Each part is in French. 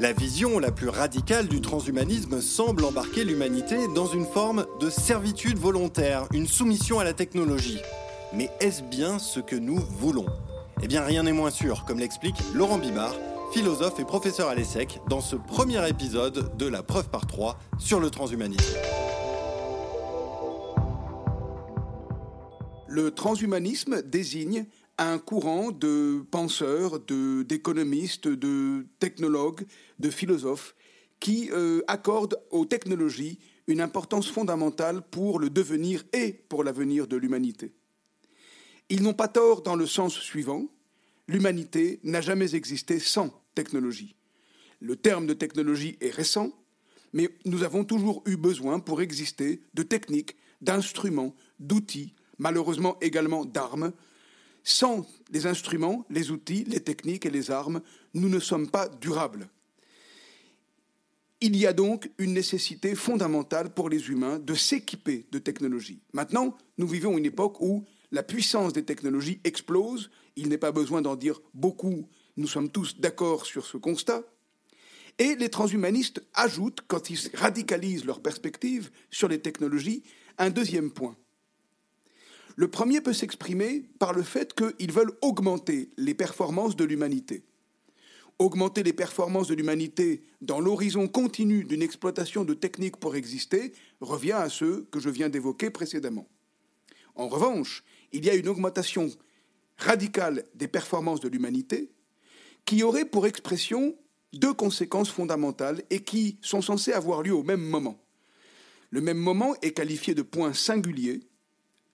La vision la plus radicale du transhumanisme semble embarquer l'humanité dans une forme de servitude volontaire, une soumission à la technologie. Mais est-ce bien ce que nous voulons? Eh bien rien n'est moins sûr, comme l'explique Laurent Bibard, philosophe et professeur à l'ESSEC, dans ce premier épisode de la preuve par trois sur le transhumanisme. Le transhumanisme désigne un courant de penseurs, d'économistes, de, technologues, de philosophes qui euh, accordent aux technologies une importance fondamentale pour le devenir et pour l'avenir de l'humanité. Ils n'ont pas tort dans le sens suivant, l'humanité n'a jamais existé sans technologie. Le terme de technologie est récent, mais nous avons toujours eu besoin pour exister de techniques, d'instruments, d'outils, malheureusement également d'armes, sans les instruments, les outils, les techniques et les armes, nous ne sommes pas durables. Il y a donc une nécessité fondamentale pour les humains de s'équiper de technologies. Maintenant, nous vivons une époque où la puissance des technologies explose, il n'est pas besoin d'en dire beaucoup, nous sommes tous d'accord sur ce constat, et les transhumanistes ajoutent, quand ils radicalisent leur perspective sur les technologies, un deuxième point. Le premier peut s'exprimer par le fait qu'ils veulent augmenter les performances de l'humanité. Augmenter les performances de l'humanité dans l'horizon continu d'une exploitation de techniques pour exister revient à ceux que je viens d'évoquer précédemment. En revanche, il y a une augmentation radicale des performances de l'humanité qui aurait pour expression deux conséquences fondamentales et qui sont censées avoir lieu au même moment. Le même moment est qualifié de point singulier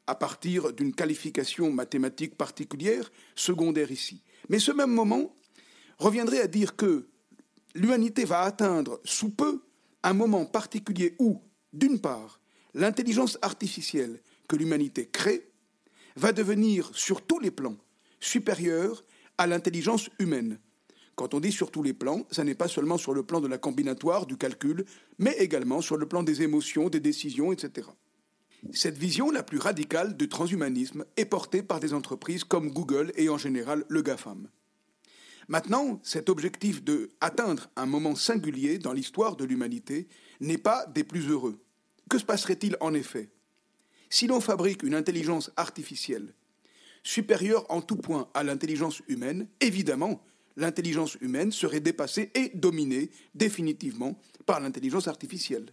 à partir d'une qualification mathématique particulière, secondaire ici. Mais ce même moment reviendrait à dire que l'humanité va atteindre sous peu un moment particulier où, d'une part, l'intelligence artificielle que l'humanité crée va devenir, sur tous les plans, supérieure à l'intelligence humaine. Quand on dit sur tous les plans, ça n'est pas seulement sur le plan de la combinatoire, du calcul, mais également sur le plan des émotions, des décisions, etc. Cette vision la plus radicale du transhumanisme est portée par des entreprises comme Google et en général le GAFAM. Maintenant, cet objectif de atteindre un moment singulier dans l'histoire de l'humanité n'est pas des plus heureux. Que se passerait-il en effet? Si l'on fabrique une intelligence artificielle supérieure en tout point à l'intelligence humaine, évidemment, l'intelligence humaine serait dépassée et dominée définitivement par l'intelligence artificielle.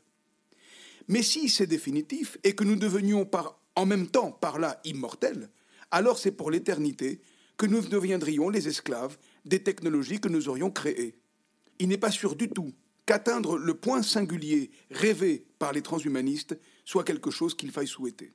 Mais si c'est définitif et que nous devenions en même temps par là immortels, alors c'est pour l'éternité que nous deviendrions les esclaves des technologies que nous aurions créées. Il n'est pas sûr du tout qu'atteindre le point singulier rêvé par les transhumanistes soit quelque chose qu'il faille souhaiter.